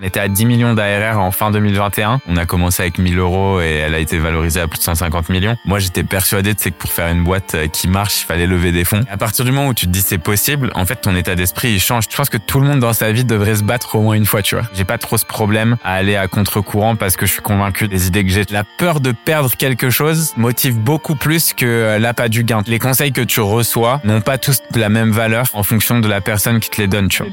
On était à 10 millions d'ARR en fin 2021. On a commencé avec 1000 euros et elle a été valorisée à plus de 150 millions. Moi, j'étais persuadé de que pour faire une boîte euh, qui marche, il fallait lever des fonds. à partir du moment où tu te dis c'est possible, en fait, ton état d'esprit, il change. Je pense que tout le monde dans sa vie devrait se battre au moins une fois, tu vois. J'ai pas trop ce problème à aller à contre-courant parce que je suis convaincu des idées que j'ai. La peur de perdre quelque chose motive beaucoup plus que euh, l'appât du gain. Les conseils que tu reçois n'ont pas tous la même valeur en fonction de la personne qui te les donne, tu vois.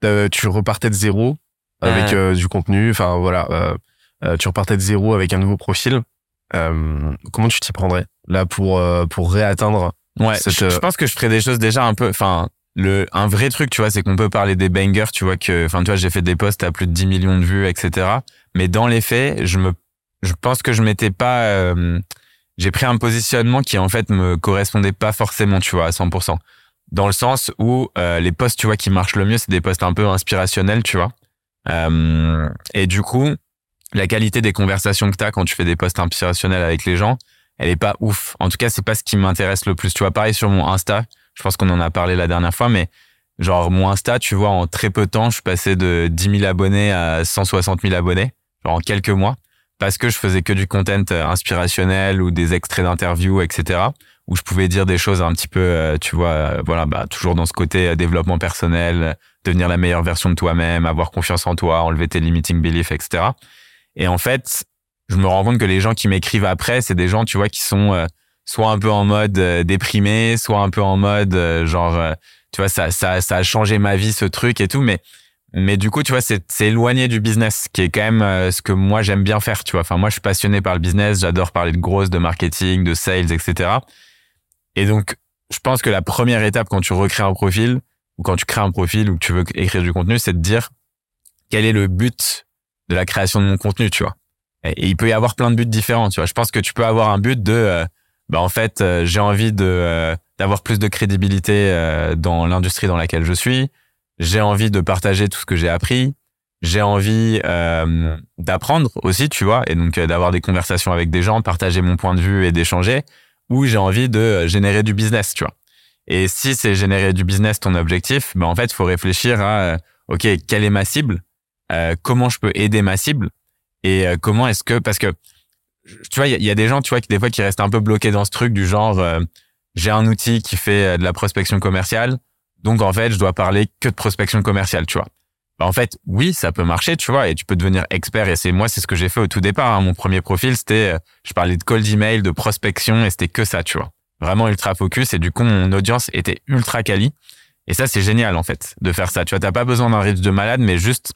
tu repartais de zéro avec euh, du contenu, enfin voilà, euh, tu repartais de zéro avec un nouveau profil, comment tu t'y prendrais là pour pour réatteindre Ouais, je, pense que je ferais des choses déjà un peu, enfin le un vrai truc, tu vois, c'est qu'on peut parler des bangers, tu vois que, enfin tu vois, j'ai fait des posts à plus de 10 millions de vues, etc. Mais dans les faits, je me, je pense que je m'étais pas, j'ai pris un positionnement qui en fait me correspondait pas forcément, tu vois, à 100% dans le sens où euh, les posts, tu vois, qui marchent le mieux, c'est des posts un peu inspirationnels, tu vois. Euh, et du coup, la qualité des conversations que tu as quand tu fais des posts inspirationnels avec les gens, elle est pas ouf. En tout cas, c'est pas ce qui m'intéresse le plus. Tu vois, pareil sur mon Insta, je pense qu'on en a parlé la dernière fois, mais genre mon Insta, tu vois, en très peu de temps, je suis passé de 10 000 abonnés à 160 000 abonnés, genre en quelques mois, parce que je faisais que du content euh, inspirationnel ou des extraits d'interviews, etc où je pouvais dire des choses un petit peu, euh, tu vois, euh, voilà, bah, toujours dans ce côté euh, développement personnel, devenir la meilleure version de toi-même, avoir confiance en toi, enlever tes limiting beliefs, etc. Et en fait, je me rends compte que les gens qui m'écrivent après, c'est des gens, tu vois, qui sont soit un peu en mode déprimé, soit un peu en mode genre, tu vois, ça, ça, ça a changé ma vie ce truc et tout, mais mais du coup, tu vois, c'est éloigné du business, qui est quand même ce que moi j'aime bien faire, tu vois. Enfin, moi, je suis passionné par le business, j'adore parler de grosses, de marketing, de sales, etc. Et donc, je pense que la première étape quand tu recrées un profil ou quand tu crées un profil ou que tu veux écrire du contenu, c'est de dire quel est le but de la création de mon contenu, tu vois? Et, il peut y avoir plein de buts différents, tu vois? Je pense que tu peux avoir un but de, euh, bah en fait, euh, j'ai envie de euh, d'avoir plus de crédibilité dans l'industrie dans laquelle je suis. J'ai envie de partager tout ce que j'ai appris. J'ai envie d'apprendre aussi, tu vois, et donc d'avoir des conversations avec des gens, partager mon point de vue et d'échanger ou j'ai envie de euh, générer du business, tu vois. Et si c'est générer du business ton objectif, ben en fait, il faut réfléchir à euh, OK, quelle est ma cible euh, Comment je peux aider ma cible Et comment est-ce que parce que tu vois, il y, a des gens, tu vois, qui des fois qui restent un peu bloqués dans ce truc du genre j'ai un outil qui fait de la prospection commerciale, donc en fait, je dois parler que de prospection commerciale, tu vois. Bah, en fait, oui, ça peut marcher, tu vois, et tu peux devenir expert. Et c'est moi, c'est ce que j'ai fait au tout départ. Hein. Mon premier profil, c'était, euh, je parlais de cold email, de prospection, et c'était que ça, tu vois. Vraiment ultra focus. Et du coup, mon audience était ultra quali. Et ça, c'est génial, en fait, de faire ça. Tu vois, t'as pas besoin d'un rythme de malade, mais juste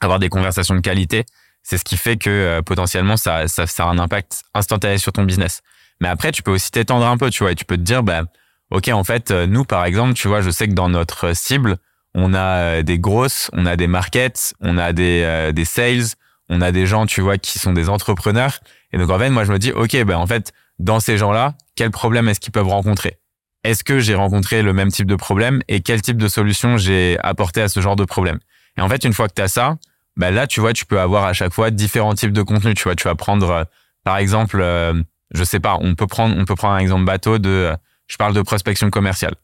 avoir des conversations de qualité. C'est ce qui fait que euh, potentiellement, ça, ça, ça a un impact instantané sur ton business. Mais après, tu peux aussi t'étendre un peu, tu vois, et tu peux te dire, bah, OK, en fait, euh, nous, par exemple, tu vois, je sais que dans notre cible, on a euh, des grosses, on a des markets, on a des, euh, des sales, on a des gens, tu vois, qui sont des entrepreneurs. Et donc, en fait, moi, je me dis, OK, ben, en fait, dans ces gens-là, quel problème est-ce qu'ils peuvent rencontrer? Est-ce que j'ai rencontré le même type de problème et quel type de solution j'ai apporté à ce genre de problème? Et en fait, une fois que tu as ça, ben là, tu vois, tu peux avoir à chaque fois différents types de contenus. Tu vois, tu vas prendre, euh, par exemple, je sais pas, on peut prendre, on peut prendre un exemple bateau de, je parle de prospection commerciale.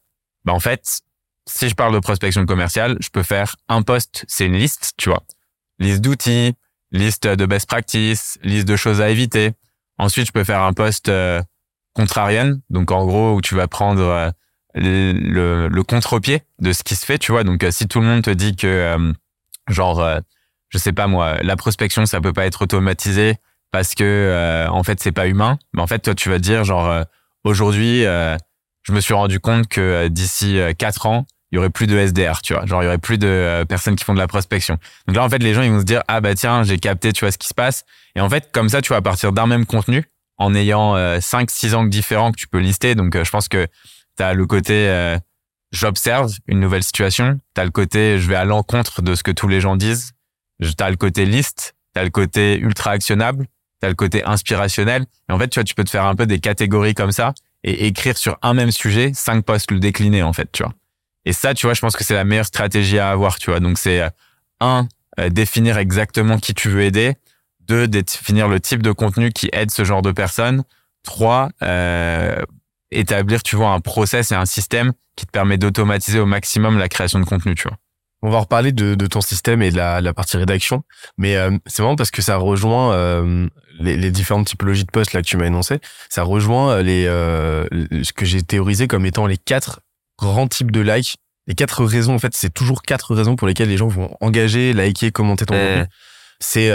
Ben, en fait, si je parle de prospection commerciale, je peux faire un post, c'est une liste, tu vois. Liste d'outils, liste de best practices, liste de choses à éviter. Ensuite, je peux faire un post euh, donc en gros où tu vas prendre euh, le, contre-pied de ce qui se fait, tu vois. Donc euh, si tout le monde te dit que genre je sais pas moi, la prospection, ça peut pas être automatisé parce que euh, en fait c'est pas humain. Mais en fait, toi, tu vas dire genre euh, aujourd'hui, euh, je me suis rendu compte que d'ici quatre ans, il y aurait plus de SDR, tu vois. Genre il y aurait plus de personnes qui font de la prospection. Donc là, en fait, les gens ils vont se dire ah bah tiens, j'ai capté, tu vois ce qui se passe. Et en fait, comme ça, tu vas à partir d'un même contenu, en ayant cinq, six angles différents que tu peux lister. Donc je pense que tu as le côté j'observe une nouvelle situation, tu as le côté je vais à l'encontre de ce que tous les gens disent, tu as le côté liste, tu as le côté ultra actionnable, tu as le côté inspirationnel. Et en fait, tu vois, tu peux te faire un peu des catégories comme ça et écrire sur un même sujet, cinq postes le décliner, en fait, tu vois. Et ça, tu vois, je pense que c'est la meilleure stratégie à avoir, tu vois. Donc, c'est euh, un, euh, définir exactement qui tu veux aider. Deux, définir le type de contenu qui aide ce genre de personnes. Trois, euh, établir, tu vois, un process et un système qui te permet d'automatiser au maximum la création de contenu, tu vois. On va reparler de, de ton système et de la, la partie rédaction, mais euh, c'est vraiment parce que ça rejoint euh, les, les, différentes typologies de postes là que tu m'as énoncé. Ça rejoint euh, les ce que j'ai théorisé comme étant les quatre grands types de likes. Les quatre raisons, en fait, c'est toujours quatre raisons pour lesquelles les gens vont engager, liker, commenter ton contenu. C'est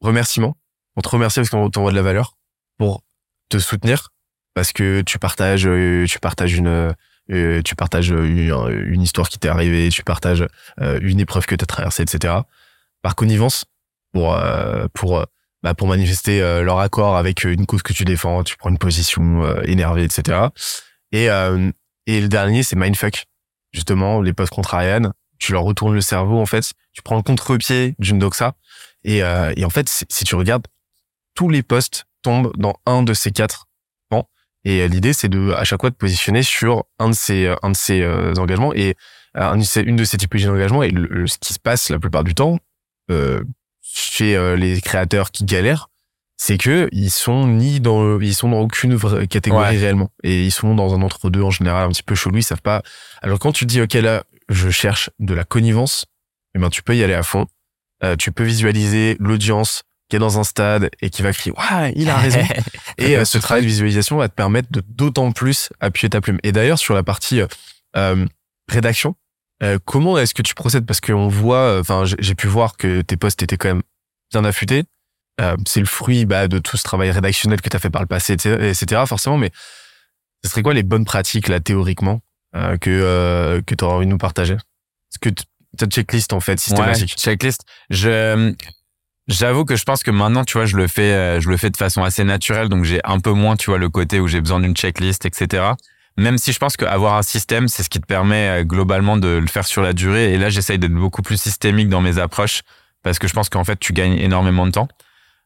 remerciement. On te remercie parce qu'on t'envoie de la valeur pour te soutenir parce que tu partages tu partages une euh, tu partages une, histoire qui t'est arrivée, tu partages euh, une épreuve que tu as traversée, etc. Par connivence, pour euh, pour bah, pour manifester leur accord avec une cause que tu défends, tu prends une position énervée, etc. Et et le dernier, c'est mindfuck. Justement, les posts contrariennes, tu leur retournes le cerveau en fait, tu prends le contre-pied d'une doxa et et en fait, si tu regardes tous les posts tombent dans un de ces quatre et euh, l'idée, c'est de à chaque fois de positionner sur un de ces euh, un de ces euh, engagements et une de ces typologies d'engagement. Et ce qui se passe la plupart du temps euh, chez les créateurs qui galèrent, c'est que ils sont ni dans ils sont dans aucune catégorie réellement et ils sont dans un entre deux en général un petit peu chelou. Ils savent pas. Alors quand tu dis ok là, je cherche de la connivence, eh ben tu peux y aller à fond. tu peux visualiser l'audience, qui est dans un stade et qui va crier ouais il a raison. Et euh, ce travail de visualisation va te permettre de d'autant plus appuyer ta plume. Et d'ailleurs sur la partie euh, euh rédaction euh, comment est-ce que tu procèdes? Parce qu'on voit enfin j'ai pu voir que tes posts étaient quand même bien affûtés. C'est le fruit bah, de tout ce travail rédactionnel que tu as fait par le passé etc forcément mais ce serait quoi les bonnes pratiques là théoriquement que que tu aurais envie de nous partager? Est-ce que ta checklist en fait systématique? Ouais, checklist. Je J'avoue que je pense que maintenant, tu vois, je le fais, euh, je le fais de façon assez naturelle, donc j'ai un peu moins, tu vois, le côté où j'ai besoin d'une checklist, etc. Même si je pense qu'avoir un système, c'est ce qui te permet euh, globalement de le faire sur la durée. Et là, j'essaye d'être beaucoup plus systémique dans mes approches parce que je pense qu'en fait, tu gagnes énormément de temps.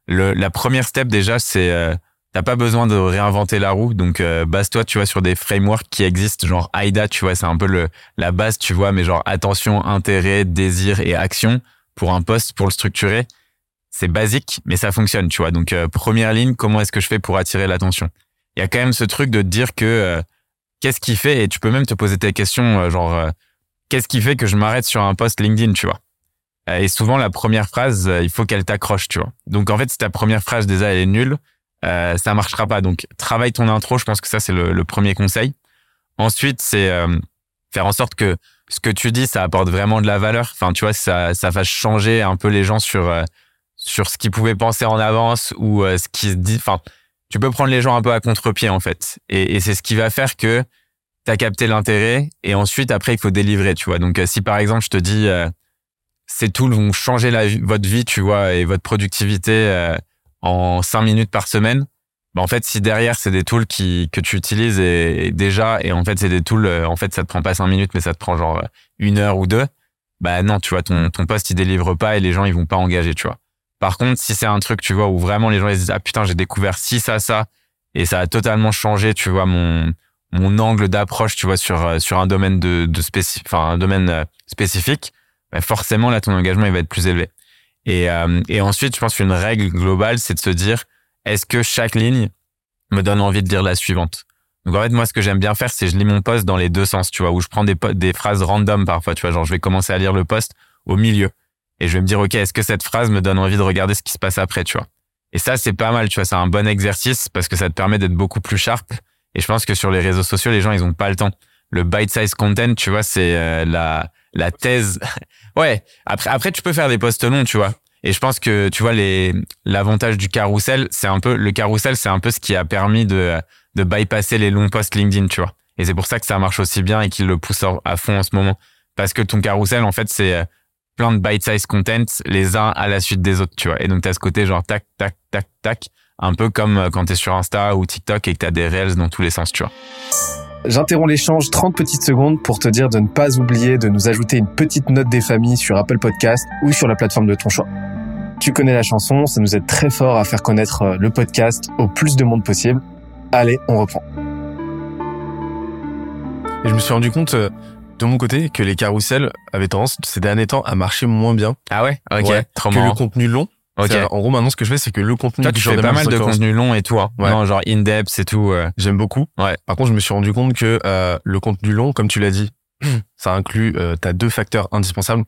Le, la première step déjà, c'est euh, t'as pas besoin de réinventer la roue, donc euh, base-toi, tu vois, sur des frameworks qui existent, genre AIDA, tu vois, c'est un peu le la base, tu vois, mais genre attention, intérêt, désir et action pour un poste, pour le structurer c'est basique, mais ça fonctionne, tu vois. Donc, euh, première ligne, comment est-ce que je fais pour attirer l'attention? Il y a quand même ce truc de te dire que euh, qu'est-ce qui fait, et tu peux même te poser tes questions, euh, genre, qu'est-ce qui fait que je m'arrête sur un post LinkedIn, tu vois? Et souvent, la première phrase, il faut qu'elle t'accroche, tu vois. Donc, en fait, si ta première phrase, déjà, elle est nulle, ça marchera pas. Donc, travaille ton intro, je pense que ça, c'est le, le, premier conseil. Ensuite, c'est faire en sorte que ce que tu dis, ça apporte vraiment de la valeur. Enfin, tu vois, ça, ça fasse changer un peu les gens sur sur ce qu'ils pouvaient penser en avance ou euh, ce qui se dit. Enfin, tu peux prendre les gens un peu à contre-pied en fait. Et, et c'est ce qui va faire que tu as capté l'intérêt et ensuite après il faut délivrer, tu vois. Donc euh, si par exemple je te dis euh, ces tools vont changer la, votre vie, tu vois, et votre productivité euh, en cinq minutes par semaine, bah en fait si derrière c'est des tools qui que tu utilises et, déjà et en fait c'est des tools en fait ça te prend pas cinq minutes mais ça te prend genre une heure ou deux, bah non, tu vois ton ton poste il délivre pas et les gens ils vont pas engager, tu vois. Par contre, si c'est un truc, tu vois, où vraiment les gens ils disent ah putain j'ai découvert ci ça ça et ça a totalement changé, tu vois mon mon angle d'approche, tu vois sur euh, sur un domaine de de spécifique, enfin un domaine euh, spécifique, ben forcément là ton engagement il va être plus élevé. Et euh, et ensuite, je pense qu'une règle globale, c'est de se dire est-ce que chaque ligne me donne envie de dire la suivante? Donc en fait, moi, ce que j'aime bien faire, c'est je lis mon poste dans les deux sens, tu vois, où je prends des, des phrases random parfois, tu vois, genre je vais commencer à lire le poste au milieu et je vais me dire ok est-ce que cette phrase me donne envie de regarder ce qui se passe après tu vois? Et ça c'est pas mal tu vois c'est un bon exercice parce que ça te permet d'être beaucoup plus sharp et je pense que sur les réseaux sociaux les gens ils ont pas le temps le bite-size content, tu vois, c'est euh, la la thèse. ouais. Après, après, tu peux faire des posts longs, tu vois. Et je pense que tu vois les l'avantage du carrousel, c'est un peu le carrousel, c'est un peu ce qui a permis de de bypasser les longs posts LinkedIn, tu vois. Et c'est pour ça que ça marche aussi bien et qu'il le pousse à fond en ce moment. Parce que ton carrousel, en fait, c'est euh, plein de bite-size content, les uns à la suite des autres, tu vois. Et donc, t'as ce côté genre tac, tac, tac, tac, un peu comme euh, quand t'es sur Insta ou TikTok et que t'as des reels dans tous les sens, tu vois. J'interromps l'échange 30 petites secondes pour te dire de ne pas oublier de nous ajouter une petite note des familles sur Apple Podcast ou sur la plateforme de ton choix. Tu connais la chanson, ça nous aide très fort à faire connaître euh, le podcast au plus de monde possible. Allez, on reprend. Et je me suis rendu compte euh, de mon côté que les carousels avaient tendance ces derniers temps à marcher moins bien. Ah ouais Ok, Ouais, trop que le contenu long. Ok. C'est- En gros, maintenant, ce que je fais, c'est que le contenu Toi, tu fais pas mal de 50, contenu long et tout, hein. Ouais. Non, genre in-depth et tout. euh. J'aime beaucoup. Ouais. Par contre, je me suis rendu compte que euh, le contenu long, comme tu l'as dit, ça inclut, euh, t'as deux facteurs indispensables.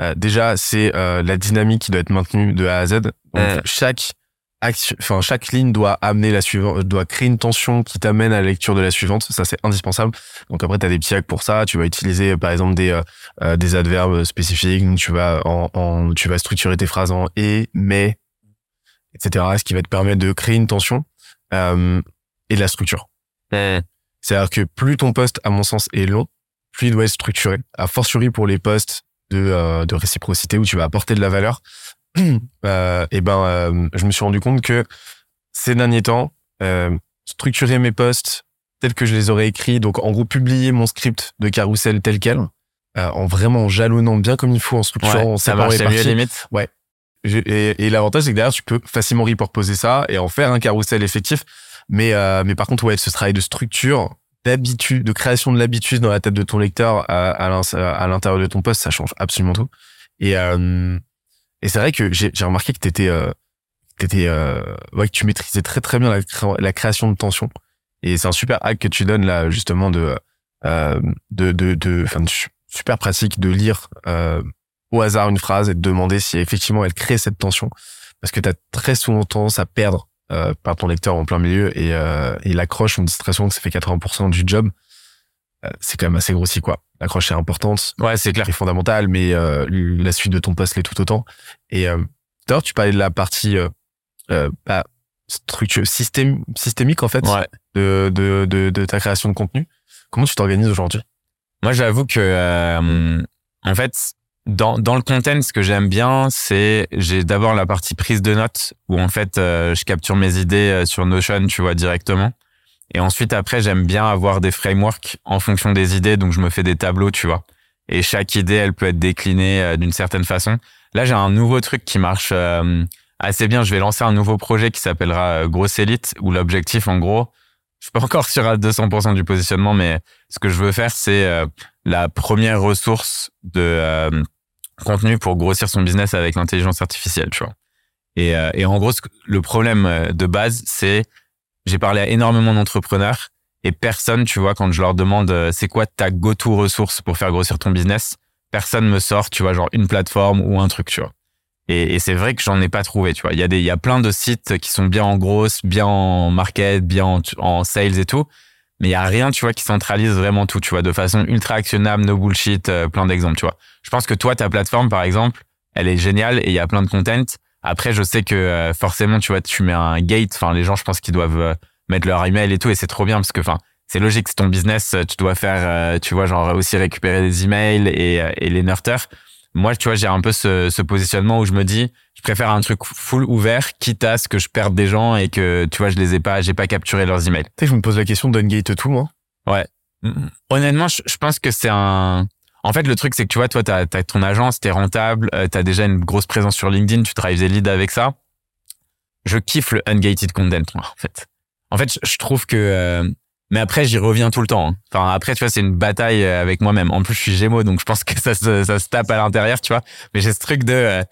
Euh, déjà, c'est euh, la dynamique qui doit être maintenue de A à Z. Donc, chaque enfin chaque ligne doit amener la suivante, doit créer une tension qui t'amène à la lecture de la suivante. Ça, c'est indispensable. Donc après, t'as des petits hacks pour ça. Tu vas utiliser, par exemple, des euh, euh, des adverbes spécifiques. Donc, tu vas en, en tu vas structurer tes phrases en et, mais, etc. Ce qui va te permettre de créer une tension euh, et de la structure. C'est-à-dire que plus ton poste, à mon sens, est long, plus il doit être structuré. A fortiori pour les postes de, euh, de réciprocité où tu vas apporter de la valeur. euh, et ben, euh, je me suis rendu compte que ces derniers temps, euh, structurer mes postes tels que je les aurais écrits, donc en gros publier mon script de carrousel tel quel, en vraiment jalonnant bien comme il faut, en structurant, en Ouais, ça séparant les parties. limite. J'ai- Et, et l'avantage, c'est que derrière, tu peux facilement reposer ça et en faire un carrousel effectif. Mais, mais par contre, ouais, ce travail de structure, d'habitude, de création de l'habitude dans la tête de ton lecteur à, à l'in- à l'intérieur de ton poste, ça change absolument tout. Et, euh, et c'est vrai que j'ai remarqué que t'étais, euh, t'étais, euh, ouais, que tu maîtrisais très très bien la, la création de tension. Et c'est un super hack que tu donnes là, justement, de, euh, de, de, enfin, super pratique de lire euh, au hasard une phrase et de demander si effectivement elle crée cette tension. Parce que tu as très souvent tendance à perdre euh, par ton lecteur en plein milieu et, euh, et l'accroche, on dit que ça fait 80% du job. Euh, c'est quand même assez grossi, quoi. L'accroche est importante, Ouais, c'est clair. est fondamentale, mais euh, la suite de ton poste l'est tout autant. Et euh, d'ailleurs, tu parlais de la partie euh, euh, bah, structure système, systémique, en fait, Ouais. de, de, de, de ta création de contenu. Comment tu t'organises aujourd'hui? Moi, j'avoue que, euh, en fait, dans, dans le content, ce que j'aime bien, c'est j'ai d'abord la partie prise de notes où en fait, euh, je capture mes idées sur Notion, tu vois, directement. Et ensuite, après, j'aime bien avoir des frameworks en fonction des idées, donc je me fais des tableaux, tu vois. Et chaque idée, elle peut être déclinée euh, d'une certaine façon. Là, j'ai un nouveau truc qui marche euh, assez bien. Je vais lancer un nouveau projet qui s'appellera euh, Grosse Elite, où l'objectif, en gros, je suis pas encore sûr à 200% du positionnement, mais ce que je veux faire, c'est euh, la première ressource de euh, contenu pour grossir son business avec l'intelligence artificielle, tu vois. Et, et en gros, le problème de base, c'est j'ai parlé à énormément d'entrepreneurs et personne, tu vois, quand je leur demande euh, c'est quoi ta go-to ressource pour faire grossir ton business, personne me sort, tu vois, genre une plateforme ou un truc, tu vois. Et, c'est vrai que j'en ai pas trouvé, tu vois. Il y a des, il y a plein de sites qui sont bien en grosse, bien en market, bien en, en sales et tout. Mais il y a rien, tu vois, qui centralise vraiment tout, tu vois, de façon ultra actionnable, no bullshit, euh, plein d'exemples, tu vois. Je pense que toi, ta plateforme, par exemple, elle est géniale et il y a plein de content. Après, je sais que euh, forcément, tu vois, tu mets un gate. Enfin, les gens, je pense qu'ils doivent euh, mettre leur email et tout, et c'est trop bien parce que, enfin, c'est logique, c'est ton business, euh, tu dois faire, euh, tu vois, genre aussi récupérer des emails et, euh, et les nurteurs. Moi, tu vois, j'ai un peu ce, ce positionnement où je me dis, je préfère un truc full ouvert, quitte à ce que je perde des gens et que, tu vois, je les ai pas, j'ai pas capturé leurs emails. Tu sais, je me pose la question d'Ungate tout, moi. Honnêtement, je, je pense que c'est un. En fait, le truc, c'est que tu vois, toi, t'as as ton agence, t'es rentable, euh, t'as déjà une grosse présence sur LinkedIn, tu drives des leads avec ça. Je kiffe le ungated content, en fait. En fait, je, trouve que. euh, mais après, j'y reviens tout le temps. hein. Enfin, après, tu vois, c'est une bataille euh, avec moi-même. En plus, je suis Gémeaux, donc je pense que ça se, ça se tape à l'intérieur, tu vois. Mais j'ai ce truc de. euh,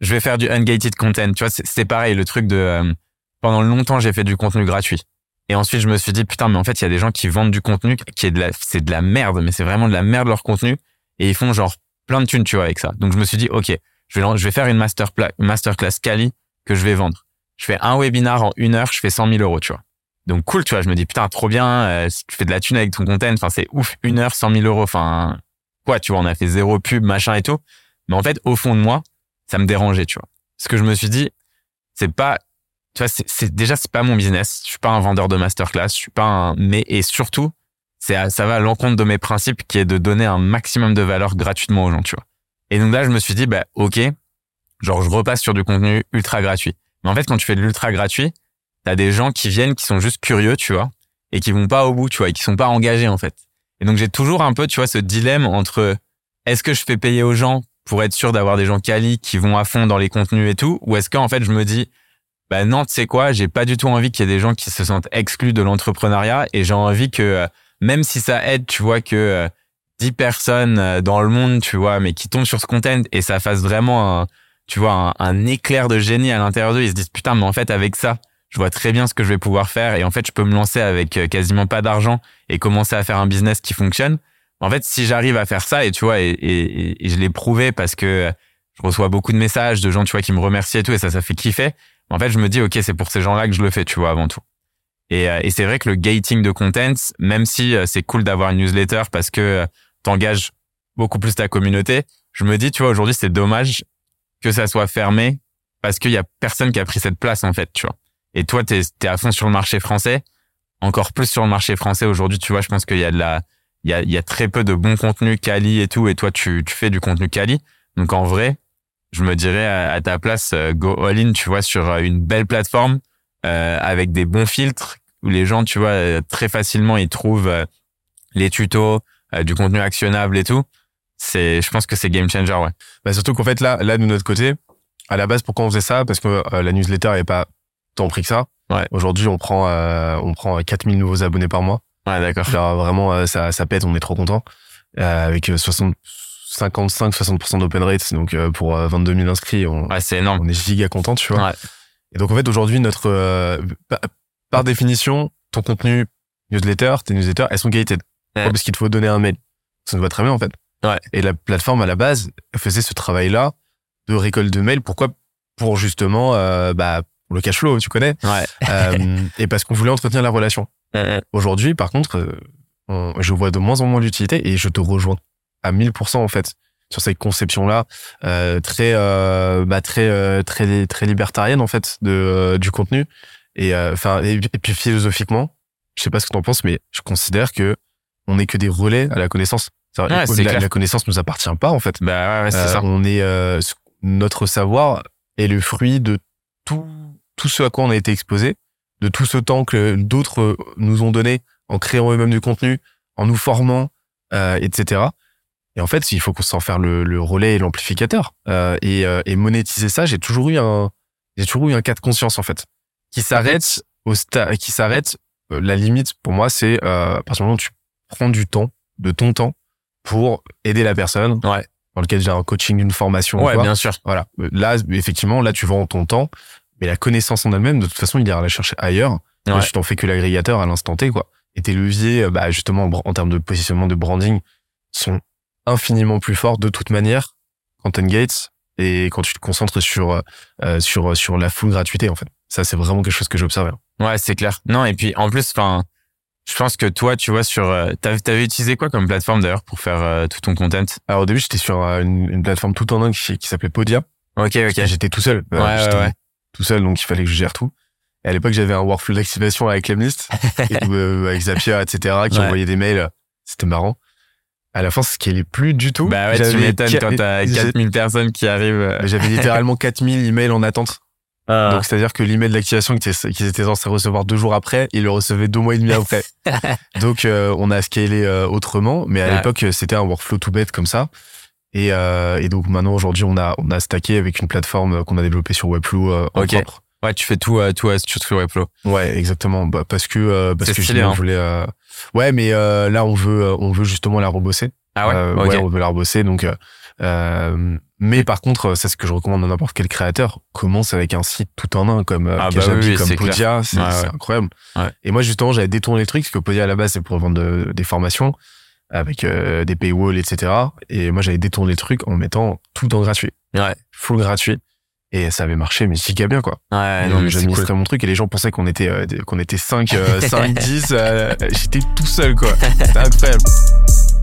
je vais faire du ungated content, tu vois. C'est pareil, le truc de. euh, pendant longtemps, j'ai fait du contenu gratuit. Et ensuite, je me suis dit, putain, mais en fait, il y a des gens qui vendent du contenu qui est de la, c'est de la merde, mais c'est vraiment de la merde leur contenu. Et ils font genre plein de thunes, tu vois, avec ça. Donc, je me suis dit, OK, je vais, je vais faire une master pla- masterclass Cali que je vais vendre. Je fais un webinar en une heure, je fais 100 000 euros, tu vois. Donc cool, tu vois, je me dis putain, trop bien, euh, tu fais de la thune avec ton content, enfin c'est ouf, une heure, 100 000 euros, enfin quoi, tu vois, on a fait zéro pub, machin et tout. Mais en fait, au fond de moi, ça me dérangeait, tu vois. Parce que je me suis dit, c'est pas, tu vois, c'est déjà c'est pas mon business. Je suis pas un vendeur de masterclass, je suis pas un, mais et surtout, c'est ça va à l'encontre de mes principes qui est de donner un maximum de valeur gratuitement aux gens, tu vois. Et donc là, je me suis dit, bah ok, genre je repasse sur du contenu ultra gratuit. Mais en fait, quand tu fais de l'ultra gratuit, t'as des gens qui viennent, qui sont juste curieux, tu vois, et qui vont pas au bout, tu vois, et qui sont pas engagés en fait. Et donc j'ai toujours un peu, tu vois, ce dilemme entre est-ce que je fais payer aux gens pour être sûr d'avoir des gens quali qui vont à fond dans les contenus et tout, ou est-ce qu'en fait je me dis bah non, tu sais quoi, j'ai pas du tout envie qu'il y ait des gens qui se sentent exclus de l'entrepreneuriat et j'ai envie que euh, même si ça aide, tu vois que 10 euh, personnes euh, dans le monde, tu vois, mais qui tombent sur ce content et ça fasse vraiment un, tu vois, un, éclair de génie à l'intérieur d'eux, ils se disent putain, mais en fait avec ça, je vois très bien ce que je vais pouvoir faire et en fait je peux me lancer avec quasiment pas d'argent et commencer à faire un business qui fonctionne. En fait, si j'arrive à faire ça et tu vois, et, je l'ai prouvé parce que je reçois beaucoup de messages de gens, tu vois, qui me remercient et tout, et ça, ça fait kiffer. En fait, je me dis, OK, c'est pour ces gens-là que je le fais, tu vois, avant tout. Et, euh, et c'est vrai que le gating de contents, même si euh, c'est cool d'avoir une newsletter parce que euh, t'engages beaucoup plus ta communauté, je me dis, tu vois, aujourd'hui, c'est dommage que ça soit fermé parce qu'il y a personne qui a pris cette place, en fait, tu vois. Et toi, t'es es à fond sur le marché français, encore plus sur le marché français aujourd'hui, tu vois, je pense qu'il y a de la, il y a, il y a très peu de bons contenus quali et tout, et toi, tu, tu fais du contenu quali. Donc, en vrai, je me dirais à, ta place, euh, go all in, tu vois, sur euh, une belle plateforme euh, avec des bons filtres où les gens, tu vois, très facilement ils trouvent les tutos, du contenu actionnable et tout. C'est, je pense que c'est game changer, ouais. Bah surtout qu'en fait là, là de notre côté, à la base, pourquoi on faisait ça? Parce que la newsletter n'est pas tant pris que ça. Ouais. Aujourd'hui, on prend on prend 4000 nouveaux abonnés par mois. Ouais, d'accord. Vraiment, ça, ça pète, on est trop content. avec 60 55-60% d'open rate, donc euh, pour 22 euh, 000 inscrits, on, c'est énorme. on est giga content, tu vois. Ouais. Et donc en fait aujourd'hui notre euh, par, définition, ton contenu newsletter, tes newsletters, elles sont gated. Parce qu'il te faut donner un mail. Ça nous va très bien en fait. Ouais. Et la plateforme à la base faisait ce travail-là de récolte de mails. Pourquoi? Pour justement bah pour le cash flow, tu connais. Ouais. et parce qu'on voulait entretenir la relation. Aujourd'hui, par contre, je vois de moins en moins d'utilité et je te rejoins à 1000% en fait sur cette conception là euh, très euh, bah, très euh, très très libertarienne en fait de euh, du contenu. Et euh, enfin et, puis philosophiquement je sais pas ce que t'en penses mais je considère que on n'est que des relais à la connaissance. La, la, la, connaissance nous appartient pas en fait. Bah ouais, c'est ça. On est notre savoir est le fruit de tout tout ce à quoi on a été exposé de tout ce temps que d'autres nous ont donné en créant eux-mêmes du contenu en nous formant etc et en fait, il faut qu'on s'en faire le, le, relais et l'amplificateur. Euh, et, euh, et, monétiser ça, j'ai toujours eu un, j'ai toujours eu un cas de conscience en fait, qui s'arrête au stade, qui s'arrête. Euh, la limite pour moi, c'est euh, à partir du moment où tu prends du temps, de ton temps, pour aider la personne. Ouais. Dans lequel j'ai un coaching, une formation. Ouais, bien sûr. Voilà. Là, effectivement, là, tu vends ton temps, mais la connaissance en elle-même, de toute façon, il ira la chercher ailleurs. Ouais. tu t'en fais que l'agrégateur à l'instant T, quoi. Et tes leviers, bah, justement, en termes de positionnement, de branding, sont infiniment plus fort de toute manière quand Gates et quand tu te concentres sur euh, sur sur la full gratuité en fait. Ça c'est vraiment quelque chose que j'ai observé. Ouais, c'est clair. Non et puis en plus enfin je pense que toi tu vois sur euh, t'avais utilisé quoi comme plateforme d'ailleurs pour faire euh, tout ton content? Alors au début, j'étais sur euh, une, une, plateforme tout en un qui, qui s'appelait Podia. OK, OK. J'étais tout seul. Ouais, ouais, ouais. Tout seul donc il fallait que je gère tout. Et à l'époque, j'avais un workflow d'activation avec Lemlist et avec Zapier etc qui envoyait des mails. C'était marrant à la fin, ce qui est plus du tout. Bah ouais, tu m'étonnes quand t'as 4000 personnes qui arrivent. J'avais littéralement 4000 emails en attente. Ah. Donc, c'est-à-dire que l'email d'activation qu'ils étaient censés recevoir deux jours après, ils le recevaient deux mois et demi après. Donc, euh, on a scalé euh, autrement, mais à l'époque, c'était un workflow tout bête comme ça. Et, euh, et donc, maintenant, aujourd'hui, on a, on a stacké avec une plateforme qu'on a développée sur Webflow en propre. Ouais, tu fais tout, tout sur Webflow. Ouais, exactement. Bah, parce que, parce que stylé, hein. je voulais, Ouais, mais euh, là on veut euh, on veut justement la rebosser. Ah ouais? Euh, ouais, on veut la rebosser donc. mais par contre, c'est ce que je recommande à n'importe quel créateur. Commence avec un site tout en un comme ah bah oui, comme Podia, c'est incroyable. Et moi justement, j'avais détourné le truc parce que Podia à la base c'est pour vendre des formations avec des paywalls, etc. Et moi j'avais détourné le truc en mettant tout en gratuit, ouais. full gratuit. Et ça avait marché, mais giga bien, quoi. Ouais, non, mais J'administrais cool. mon truc et les gens pensaient qu'on était, euh, qu'on était 5, 5, 10. euh, J'étais tout seul, quoi. C'était incroyable.